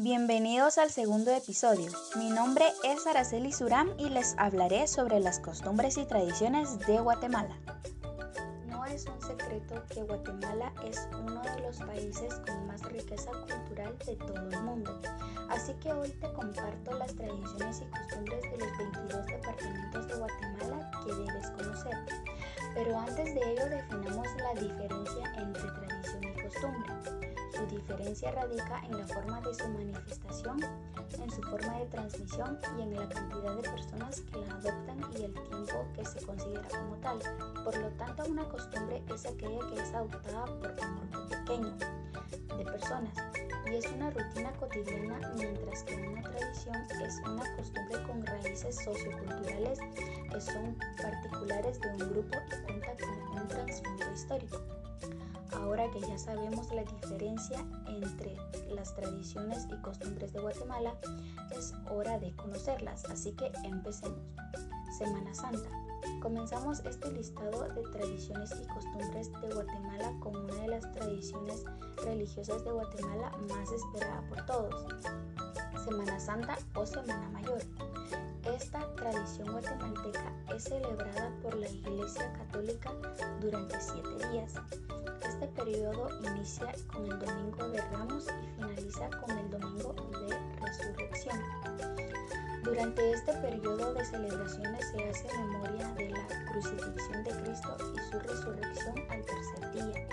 Bienvenidos al segundo episodio. Mi nombre es Araceli Suram y les hablaré sobre las costumbres y tradiciones de Guatemala. No es un secreto que Guatemala es uno de los países con más riqueza cultural de todo el mundo. Así que hoy te comparto las tradiciones y costumbres de los 22 departamentos de Guatemala que debes conocer. Pero antes de ello definamos la diferencia entre tradición y costumbre. Su diferencia radica en la forma de su manifestación, en su forma de transmisión y en la cantidad de personas que la adoptan y el tiempo que se considera como tal. Por lo tanto, una costumbre es aquella que es adoptada por un grupo pequeño de personas y es una rutina cotidiana, mientras que una tradición es una costumbre con raíces socioculturales que son particulares de un grupo y cuenta con un trasfondo histórico. Ahora que ya sabemos la diferencia entre las tradiciones y costumbres de Guatemala, es hora de conocerlas, así que empecemos. Semana Santa. Comenzamos este listado de tradiciones y costumbres de Guatemala con una de las tradiciones religiosas de Guatemala más esperada por todos, Semana Santa o Semana Mayor. Esta tradición guatemalteca es celebrada por la Iglesia Católica durante siete días. Este periodo inicia con el Domingo de Ramos y finaliza con el Domingo de Resurrección. Durante este periodo de celebraciones se hace memoria de la crucifixión de Cristo y su resurrección al tercer día.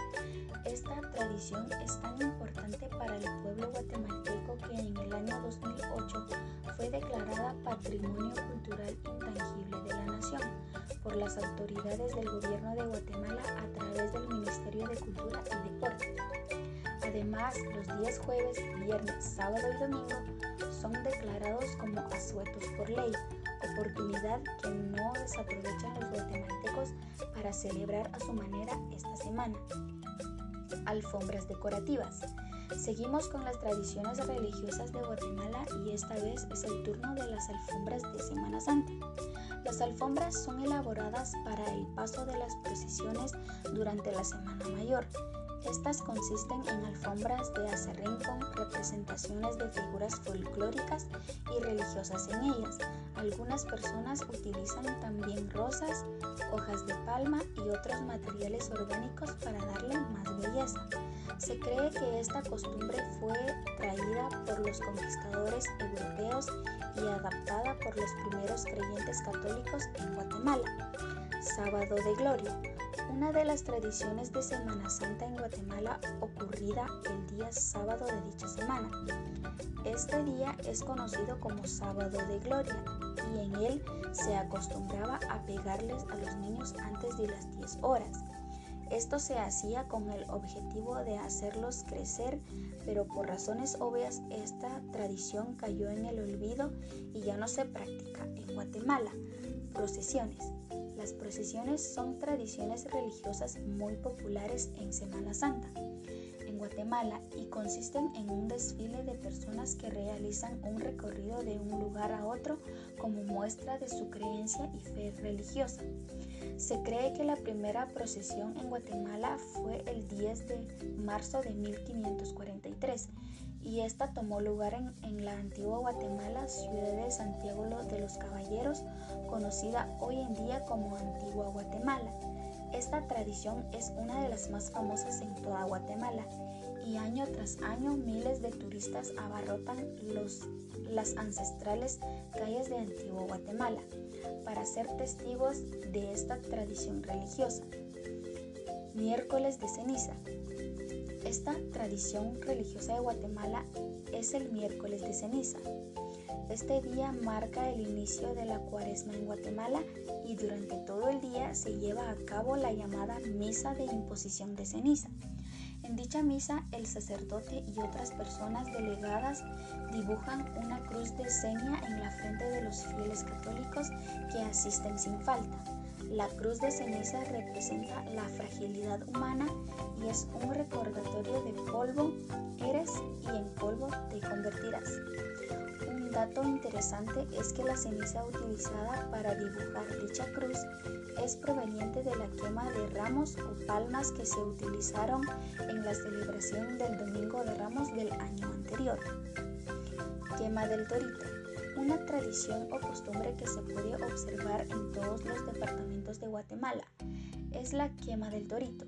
Esta tradición es tan importante para el pueblo guatemalteco que en el año 2008 fue declarada Patrimonio Cultural Intangible de la Nación por las autoridades del gobierno de Guatemala a través del Ministerio de Cultura y Deporte. Además, los días jueves, viernes, sábado y domingo son declarados como asuetos por ley, oportunidad que no desaprovechan los guatemaltecos para celebrar a su manera esta semana. Alfombras decorativas. Seguimos con las tradiciones religiosas de Guatemala y esta vez es el turno de las alfombras de Semana Santa. Las alfombras son elaboradas para el paso de las procesiones durante la Semana Mayor. Estas consisten en alfombras de acerrín con representaciones de figuras folclóricas y religiosas en ellas. Algunas personas utilizan también rosas, hojas de palma y otros materiales orgánicos para darle más belleza. Se cree que esta costumbre fue traída por los conquistadores europeos y adaptada por los primeros creyentes católicos en Guatemala. Sábado de Gloria. Una de las tradiciones de Semana Santa en Guatemala ocurrida el día sábado de dicha semana. Este día es conocido como Sábado de Gloria y en él se acostumbraba a pegarles a los niños antes de las 10 horas. Esto se hacía con el objetivo de hacerlos crecer, pero por razones obvias esta tradición cayó en el olvido y ya no se practica en Guatemala. Procesiones. Las procesiones son tradiciones religiosas muy populares en Semana Santa en Guatemala y consisten en un desfile de personas que realizan un recorrido de un lugar a otro como muestra de su creencia y fe religiosa. Se cree que la primera procesión en Guatemala fue el 10 de marzo de 1543 y esta tomó lugar en, en, la antigua Guatemala, ciudad de Santiago de los Caballeros, conocida hoy en día como Antigua Guatemala. Esta tradición es una de las más famosas en toda Guatemala y año tras año miles de turistas abarrotan los, las ancestrales calles de Antigua Guatemala para ser testigos de esta tradición religiosa. Miércoles de ceniza. Esta tradición religiosa de Guatemala es el miércoles de ceniza. Este día marca el inicio de la cuaresma en Guatemala y durante todo el día se lleva a cabo la llamada misa de imposición de ceniza. Dicha misa, el sacerdote y otras personas delegadas dibujan una cruz de seña en la frente de los fieles católicos que asisten sin falta. La cruz de ceniza representa la fragilidad humana y es un recordatorio de polvo eres y en polvo te convertirás dato interesante es que la ceniza utilizada para dibujar dicha cruz es proveniente de la quema de ramos o palmas que se utilizaron en la celebración del Domingo de Ramos del año anterior. Quema del Torito, una tradición o costumbre que se puede observar en todos los departamentos de Guatemala. Es la quema del Torito.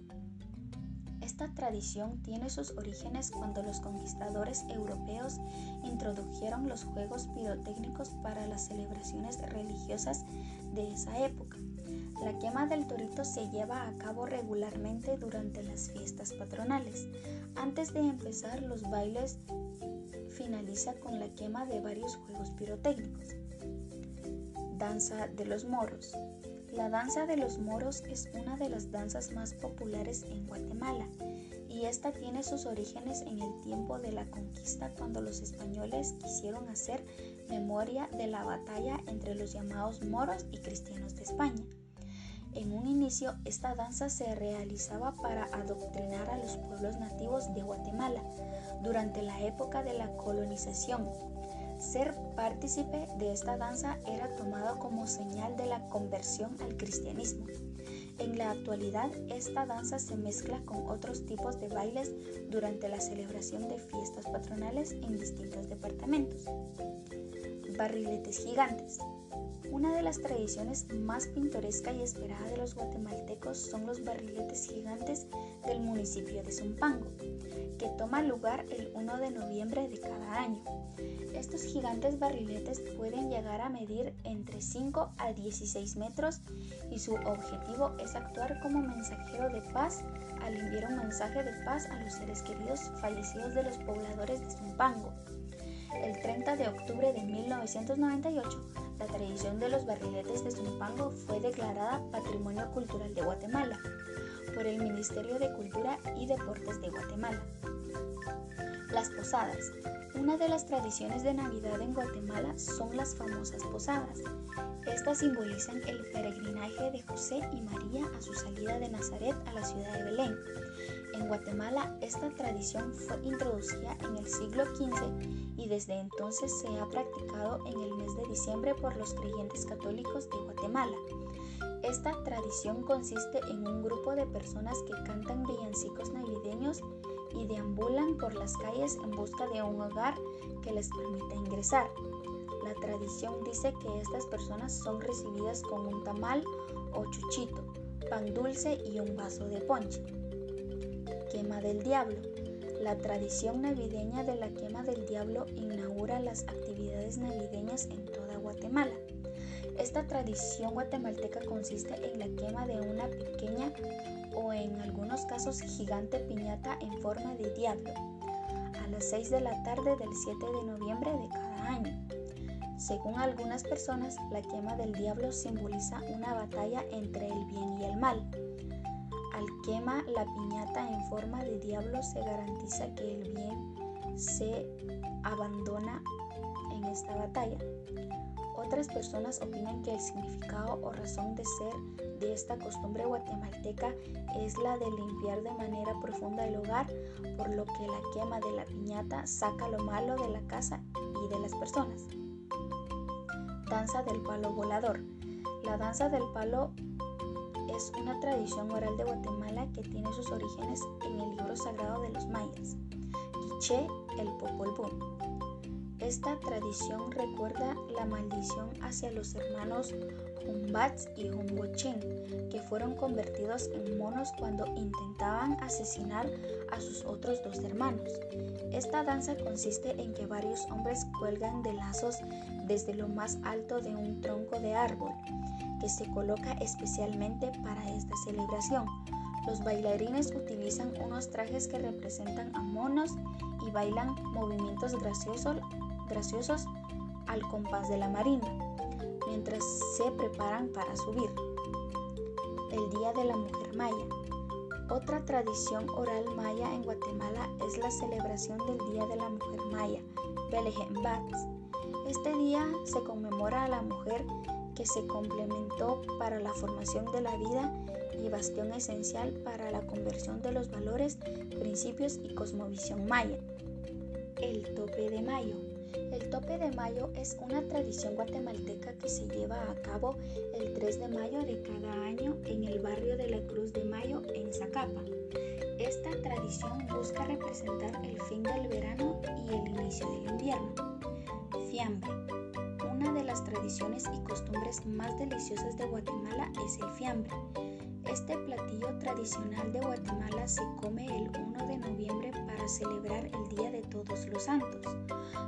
Esta tradición tiene sus orígenes cuando los conquistadores europeos introdujeron los juegos pirotécnicos para las celebraciones religiosas de esa época. La quema del torito se lleva a cabo regularmente durante las fiestas patronales. Antes de empezar los bailes finaliza con la quema de varios juegos pirotécnicos. Danza de los moros. La danza de los moros es una de las danzas más populares en Guatemala y esta tiene sus orígenes en el tiempo de la conquista cuando los españoles quisieron hacer memoria de la batalla entre los llamados moros y cristianos de España. En un inicio, esta danza se realizaba para adoctrinar a los pueblos nativos de Guatemala durante la época de la colonización. Ser partícipe de esta danza era tomado como señal de la conversión al cristianismo. En la actualidad, esta danza se mezcla con otros tipos de bailes durante la celebración de fiestas patronales en distintos departamentos. Barriletes gigantes. Una de las tradiciones más pintoresca y esperada de los guatemaltecos son los barriletes gigantes del municipio de Zumpango, que toma lugar el 1 de noviembre de cada año. Estos gigantes barriletes pueden llegar a medir entre 5 a 16 metros y su objetivo es actuar como mensajero de paz al enviar un mensaje de paz a los seres queridos fallecidos de los pobladores de Zumpango. El 30 de octubre de 1998, la tradición de los barriletes de Zumpango fue declarada Patrimonio Cultural de Guatemala por el Ministerio de Cultura y Deportes de Guatemala. Las posadas. Una de las tradiciones de Navidad en Guatemala son las famosas posadas. Estas simbolizan el peregrinaje de José y María a su salida de Nazaret a la ciudad de Belén. En Guatemala esta tradición fue introducida en el siglo XV y desde entonces se ha practicado en el mes de diciembre por los creyentes católicos de Guatemala. Esta tradición consiste en un grupo de personas que cantan villancicos navideños y deambulan por las calles en busca de un hogar que les permita ingresar. La tradición dice que estas personas son recibidas con un tamal o chuchito, pan dulce y un vaso de ponche. Quema del Diablo. La tradición navideña de la quema del diablo inaugura las actividades navideñas en toda Guatemala. Esta tradición guatemalteca consiste en la quema de una pequeña o en algunos casos gigante piñata en forma de diablo a las 6 de la tarde del 7 de noviembre de cada año. Según algunas personas, la quema del diablo simboliza una batalla entre el bien y el mal. Al quema la piñata en forma de diablo se garantiza que el bien se abandona en esta batalla. Otras personas opinan que el significado o razón de ser de esta costumbre guatemalteca es la de limpiar de manera profunda el hogar, por lo que la quema de la piñata saca lo malo de la casa y de las personas. Danza del palo volador. La danza del palo es una tradición oral de Guatemala que tiene sus orígenes en el libro sagrado de los mayas, Quiché el Popol Vuh. Esta tradición recuerda la maldición hacia los hermanos Humbats y Humbochín, que fueron convertidos en monos cuando intentaban asesinar a sus otros dos hermanos. Esta danza consiste en que varios hombres cuelgan de lazos desde lo más alto de un tronco de árbol que se coloca especialmente para esta celebración. Los bailarines utilizan unos trajes que representan a monos y bailan movimientos graciosos, graciosos al compás de la marina, mientras se preparan para subir. El Día de la Mujer Maya. Otra tradición oral maya en Guatemala es la celebración del Día de la Mujer Maya, Bats. Este día se conmemora a la mujer que se complementó para la formación de la vida y bastión esencial para la conversión de los valores, principios y cosmovisión maya. El tope de mayo. El tope de mayo es una tradición guatemalteca que se lleva a cabo el 3 de mayo de cada año en el barrio de la Cruz de Mayo en Zacapa. Esta tradición busca representar el fin del verano y el inicio del invierno. Fiambre. Una de las tradiciones y costumbres más deliciosas de Guatemala es el fiambre. Este platillo tradicional de Guatemala se come el 1 de noviembre para celebrar el Día de Todos los Santos.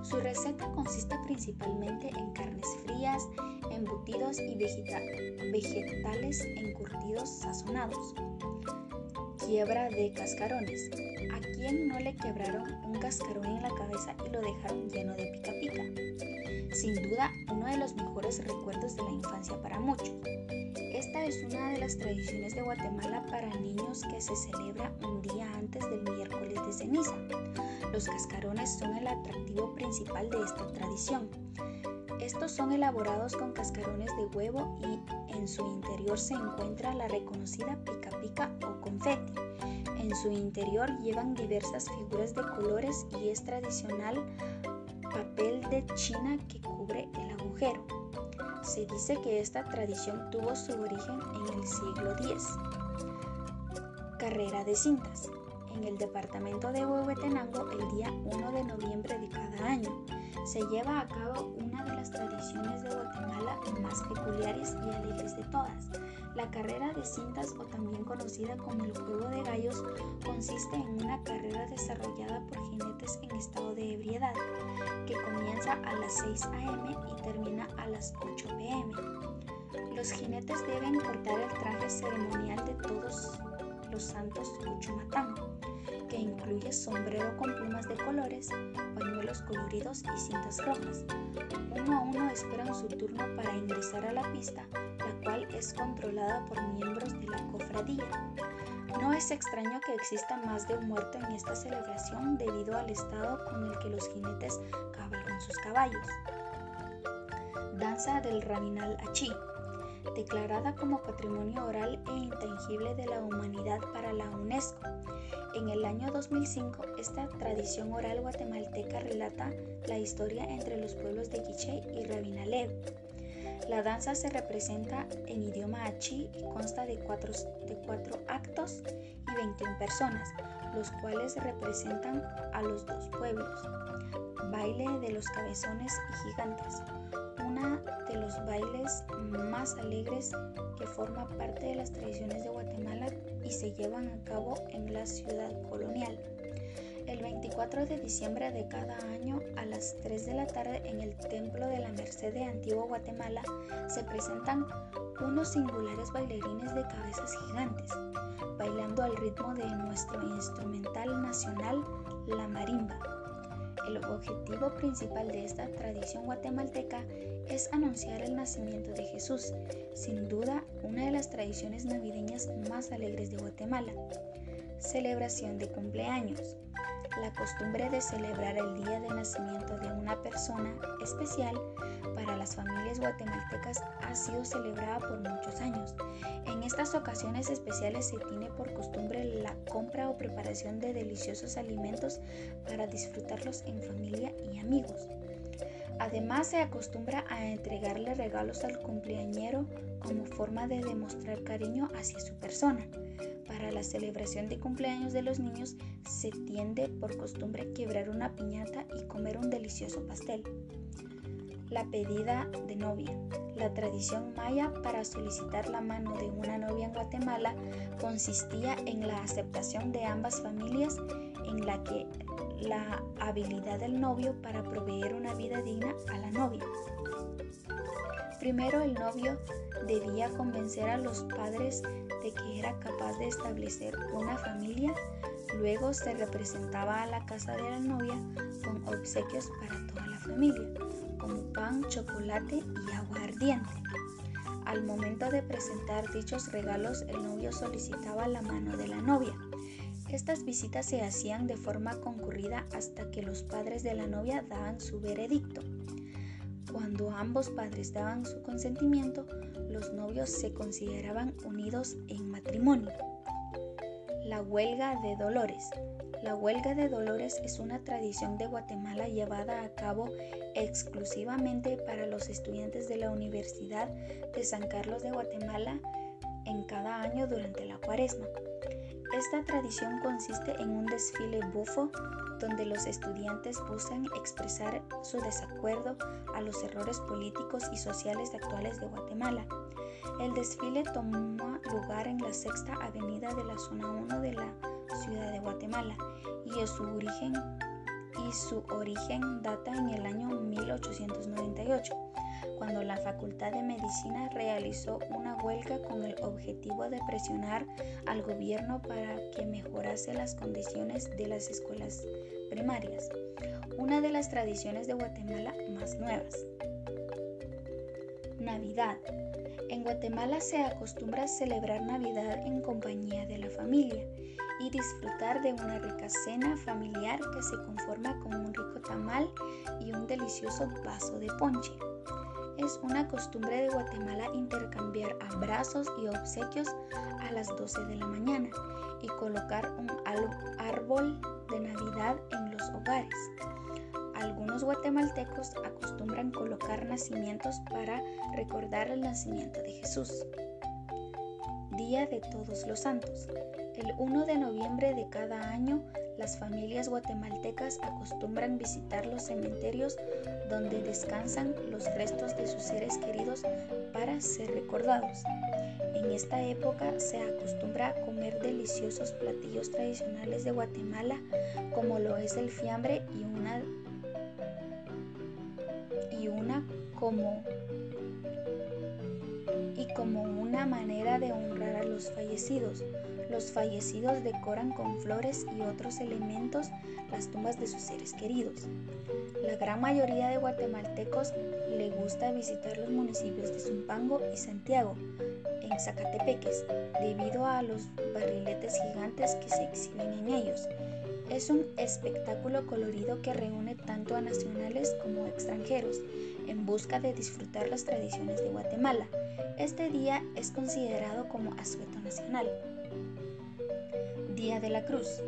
Su receta consiste principalmente en carnes frías, embutidos y vegetales encurtidos sazonados. Quiebra de cascarones. ¿A quién no le quebraron un cascarón en la cabeza y lo dejaron lleno de pica pica? Sin duda, uno de los mejores recuerdos de la infancia para muchos. Esta es una de las tradiciones de Guatemala para niños que se celebra un día antes del miércoles de ceniza. Los cascarones son el atractivo principal de esta tradición. Estos son elaborados con cascarones de huevo y en su interior se encuentra la reconocida pica pica o confeti. En su interior llevan diversas figuras de colores y es tradicional papel de China que cubre el agujero. Se dice que esta tradición tuvo su origen en el siglo X. Carrera de cintas. En el departamento de Huehuetenango, el día 1 de noviembre de cada año, se lleva a cabo una de las tradiciones de Guatemala más peculiares y alegres de todas. La carrera de cintas, o también conocida como el juego de gallos, consiste en una carrera desarrollada por jinetes en estado de ebriedad, que comienza a las 6 a.m. y termina a las 8 p.m. Los jinetes deben portar el traje ceremonial de todos los santos Uchumatán, que incluye sombrero con plumas de colores, pañuelos coloridos y cintas rojas. Uno a uno esperan su turno para ingresar a la pista, la cual es controlada por miembros de la cofradía. No es extraño que exista más de un muerto en esta celebración debido al estado con el que los jinetes cabalgan sus caballos. Danza del Raminal Achí declarada como Patrimonio Oral e Intangible de la Humanidad para la UNESCO. En el año 2005, esta tradición oral guatemalteca relata la historia entre los pueblos de Quiché y Rabinalev. La danza se representa en idioma achí y consta de cuatro, de cuatro actos y 21 personas, los cuales representan a los dos pueblos. Baile de los cabezones y gigantes, de los bailes más alegres que forma parte de las tradiciones de Guatemala y se llevan a cabo en la ciudad colonial. El 24 de diciembre de cada año a las 3 de la tarde en el Templo de la Merced de Antiguo Guatemala se presentan unos singulares bailarines de cabezas gigantes, bailando al ritmo de nuestro instrumental nacional, la marimba. El objetivo principal de esta tradición guatemalteca es anunciar el nacimiento de Jesús, sin duda una de las tradiciones navideñas más alegres de Guatemala. Celebración de cumpleaños. La costumbre de celebrar el día de nacimiento de una persona especial para las familias guatemaltecas ha sido celebrada por muchos años. En estas ocasiones especiales se tiene por costumbre la compra o preparación de deliciosos alimentos para disfrutarlos en familia y amigos. Además se acostumbra a entregarle regalos al cumpleañero como forma de demostrar cariño hacia su persona. Para la celebración de cumpleaños de los niños se tiende por costumbre quebrar una piñata y comer un delicioso pastel. La pedida de novia. La tradición maya para solicitar la mano de una novia en Guatemala consistía en la aceptación de ambas familias en la que la habilidad del novio para proveer una vida digna a la novia. Primero el novio debía convencer a los padres de que era capaz de establecer una familia, luego se representaba a la casa de la novia con obsequios para toda la familia, como pan, chocolate y agua ardiente. Al momento de presentar dichos regalos, el novio solicitaba la mano de la novia. Estas visitas se hacían de forma concurrida hasta que los padres de la novia daban su veredicto. Cuando ambos padres daban su consentimiento, los novios se consideraban unidos en matrimonio. La huelga de Dolores. La huelga de Dolores es una tradición de Guatemala llevada a cabo exclusivamente para los estudiantes de la Universidad de San Carlos de Guatemala en cada año durante la cuaresma. Esta tradición consiste en un desfile bufo donde los estudiantes buscan expresar su desacuerdo a los errores políticos y sociales actuales de Guatemala. El desfile toma lugar en la sexta avenida de la zona 1 de la ciudad de Guatemala y su origen y su origen data en el año 1898 cuando la Facultad de Medicina realizó una huelga con el objetivo de presionar al gobierno para que mejorase las condiciones de las escuelas primarias, una de las tradiciones de Guatemala más nuevas. Navidad. En Guatemala se acostumbra celebrar Navidad en compañía de la familia y disfrutar de una rica cena familiar que se conforma con un rico tamal y un delicioso vaso de ponche. Es una costumbre de Guatemala intercambiar abrazos y obsequios a las 12 de la mañana y colocar un árbol de Navidad en los hogares. Algunos guatemaltecos acostumbran colocar nacimientos para recordar el nacimiento de Jesús. Día de Todos los Santos. El 1 de noviembre de cada año, las familias guatemaltecas acostumbran visitar los cementerios donde descansan los restos de sus seres queridos para ser recordados. En esta época se acostumbra comer deliciosos platillos tradicionales de Guatemala como lo es el fiambre y una y una como y como una manera de honrar los fallecidos. Los fallecidos decoran con flores y otros elementos las tumbas de sus seres queridos. La gran mayoría de guatemaltecos le gusta visitar los municipios de Zumpango y Santiago, en Zacatepeques, debido a los barriletes gigantes que se exhiben en ellos. Es un espectáculo colorido que reúne tanto a nacionales como extranjeros en busca de disfrutar las tradiciones de Guatemala. Este día es considerado como asueto nacional. Día de la Cruz.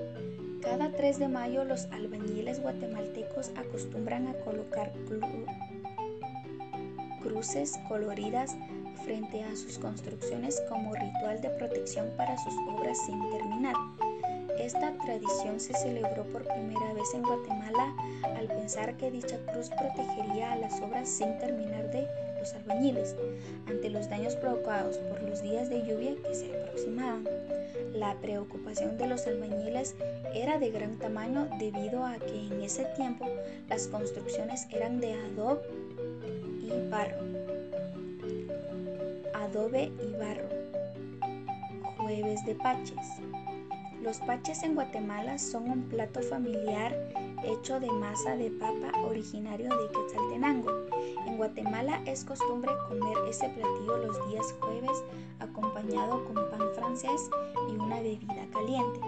Cada 3 de mayo los albañiles guatemaltecos acostumbran a colocar cruces coloridas frente a sus construcciones como ritual de protección para sus obras sin terminar. Esta tradición se celebró por primera vez en Guatemala al pensar que dicha cruz protegería a las obras sin terminar de los albañiles ante los daños provocados por los días de lluvia que se aproximaban. La preocupación de los albañiles era de gran tamaño debido a que en ese tiempo las construcciones eran de adobe y barro. Adobe y barro. Jueves de paches. Los paches en Guatemala son un plato familiar hecho de masa de papa originario de Quetzaltenango. En Guatemala es costumbre comer ese platillo los días jueves acompañado con pan francés y una bebida caliente.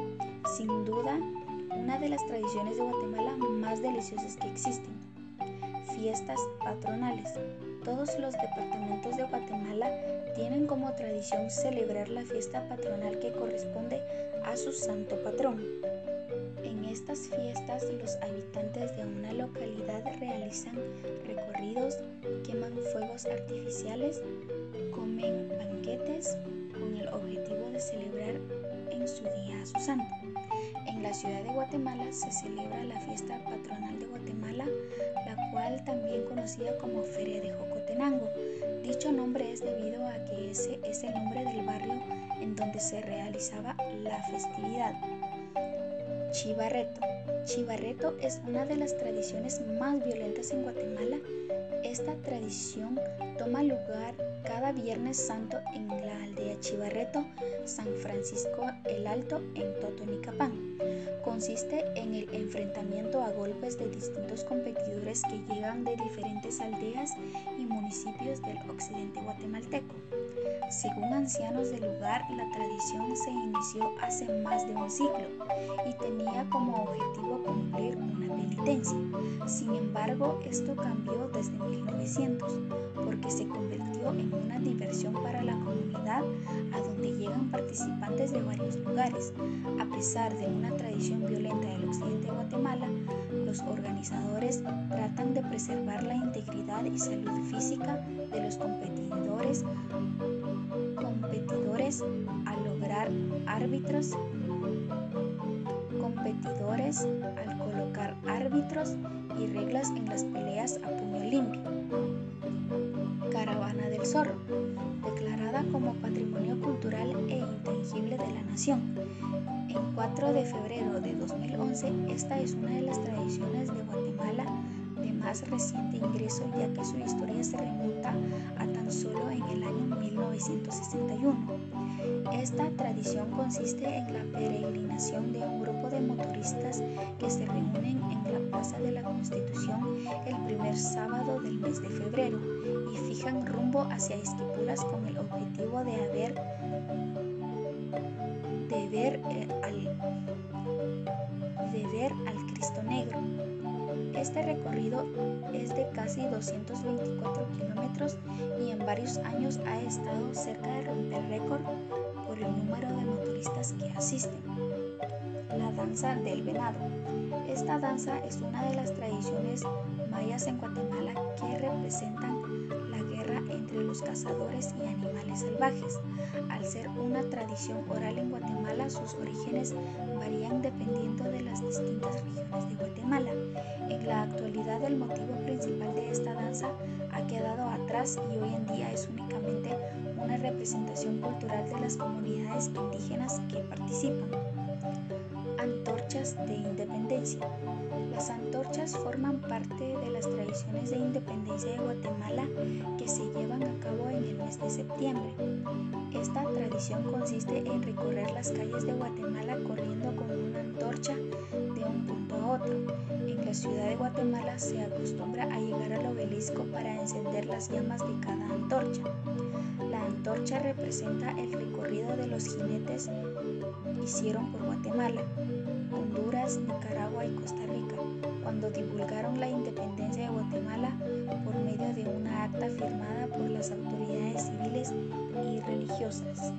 Sin duda, una de las tradiciones de Guatemala más deliciosas que existen. Fiestas patronales. Todos los departamentos de Guatemala tienen como tradición celebrar la fiesta patronal que corresponde a su santo patrón. En estas fiestas los habitantes de una localidad realizan recorridos, queman fuegos artificiales, comen banquetes con el objetivo de celebrar en su día a su santo. En la ciudad de Guatemala se celebra la fiesta patronal de Guatemala, la cual también conocida como Feria de Jocotenango. Dicho nombre es debido a que ese es el nombre del barrio en donde se realizaba la festividad. Chivarreto. Chivarreto es una de las tradiciones más violentas en Guatemala. Esta tradición toma lugar cada Viernes Santo en la aldea Chivarreto, San Francisco el Alto, en Totonicapán. Consiste en el enfrentamiento a golpes de distintos competidores que llegan de diferentes aldeas y municipios del occidente guatemalteco. Según ancianos del lugar, la tradición se inició hace más de un siglo y tenía como objetivo cumplir una penitencia. Sin embargo, esto cambió desde 1900 porque se convirtió en una diversión para la comunidad a donde llegan participantes de varios lugares. A pesar de una tradición violenta del occidente de Guatemala, los organizadores tratan de preservar la integridad y salud física de los competidores competidores a lograr árbitros competidores al colocar árbitros y reglas en las peleas a puño limpio. Caravana del Zorro, declarada como Patrimonio Cultural e Intangible de la Nación. En 4 de febrero de 2011, esta es una de las tradiciones de Guatemala de más reciente ingreso ya que su historia se remonta a tan solo en el año 1961. Esta tradición consiste en la peregrinación de un grupo de motoristas que se reúnen en la Plaza de la Constitución el primer sábado del mes de febrero y fijan rumbo hacia Esquipulas con el objetivo de de ver, eh, al, de ver al Cristo Negro. Este recorrido es de casi 224 kilómetros varios años ha estado cerca de romper récord por el número de motoristas que asisten. La danza del venado. Esta danza es una de las tradiciones mayas en Guatemala que representan la guerra entre los cazadores y animales salvajes. Al ser una tradición oral en Guatemala, sus orígenes varían dependiendo de las distintas regiones de Guatemala. En la actualidad el motivo principal de esta danza ha quedado atrás y hoy en día es únicamente una representación cultural de las comunidades indígenas que participan. Antorchas de Independencia. Las antorchas forman parte de las tradiciones de independencia de Guatemala que se llevan a cabo en el mes de septiembre. Esta tradición consiste en recorrer las calles de Guatemala corriendo con una antorcha de un punto a otro. La ciudad de Guatemala se acostumbra a llegar al obelisco para encender las llamas de cada antorcha. La antorcha representa el recorrido de los jinetes hicieron por Guatemala, Honduras, Nicaragua y Costa Rica cuando divulgaron la independencia de Guatemala por medio de una acta firmada por las autoridades civiles y religiosas.